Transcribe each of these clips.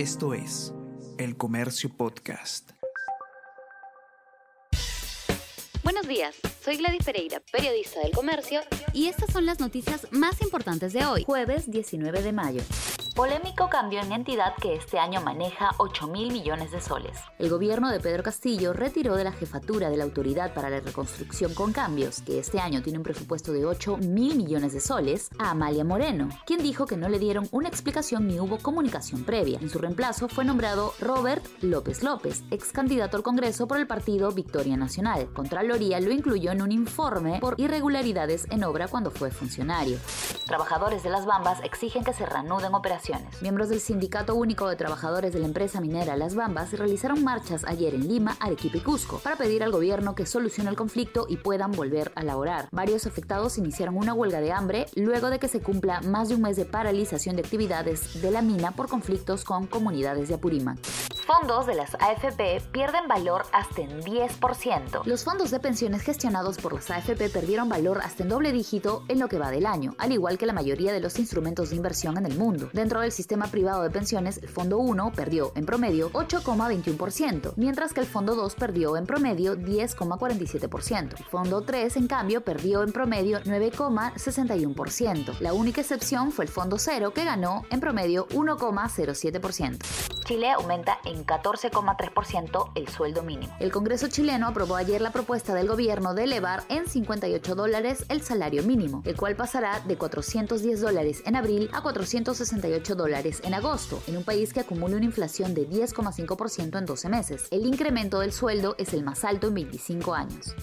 Esto es El Comercio Podcast. Buenos días, soy Gladys Pereira, periodista del Comercio, y estas son las noticias más importantes de hoy, jueves 19 de mayo. Polémico cambio en entidad que este año maneja 8 mil millones de soles. El gobierno de Pedro Castillo retiró de la jefatura de la Autoridad para la Reconstrucción con Cambios, que este año tiene un presupuesto de 8 mil millones de soles, a Amalia Moreno, quien dijo que no le dieron una explicación ni hubo comunicación previa. En su reemplazo fue nombrado Robert López López, ex candidato al Congreso por el partido Victoria Nacional. Contraloría lo incluyó en un informe por irregularidades en obra cuando fue funcionario. Trabajadores de las Bambas exigen que se reanuden operaciones Miembros del Sindicato Único de Trabajadores de la empresa minera Las Bambas realizaron marchas ayer en Lima, Arequipa y Cusco para pedir al gobierno que solucione el conflicto y puedan volver a laborar. Varios afectados iniciaron una huelga de hambre luego de que se cumpla más de un mes de paralización de actividades de la mina por conflictos con comunidades de Apurímac fondos de las AFP pierden valor hasta en 10%. Los fondos de pensiones gestionados por las AFP perdieron valor hasta en doble dígito en lo que va del año, al igual que la mayoría de los instrumentos de inversión en el mundo. Dentro del sistema privado de pensiones, el Fondo 1 perdió en promedio 8,21%, mientras que el Fondo 2 perdió en promedio 10,47%. El Fondo 3, en cambio, perdió en promedio 9,61%. La única excepción fue el Fondo 0, que ganó en promedio 1,07%. Chile aumenta en 14,3% el sueldo mínimo. El Congreso chileno aprobó ayer la propuesta del gobierno de elevar en 58 dólares el salario mínimo, el cual pasará de 410 dólares en abril a 468 dólares en agosto, en un país que acumula una inflación de 10,5% en 12 meses. El incremento del sueldo es el más alto en 25 años.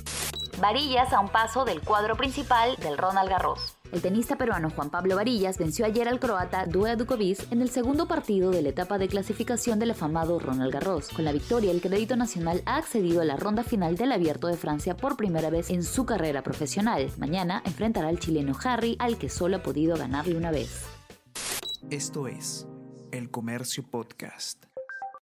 Varillas a un paso del cuadro principal del Ronald Garros. El tenista peruano Juan Pablo Varillas venció ayer al croata Due Dukovic en el segundo partido de la etapa de clasificación del afamado Ronald Garros. Con la victoria, el Crédito Nacional ha accedido a la ronda final del Abierto de Francia por primera vez en su carrera profesional. Mañana enfrentará al chileno Harry, al que solo ha podido ganarle una vez. Esto es El Comercio Podcast.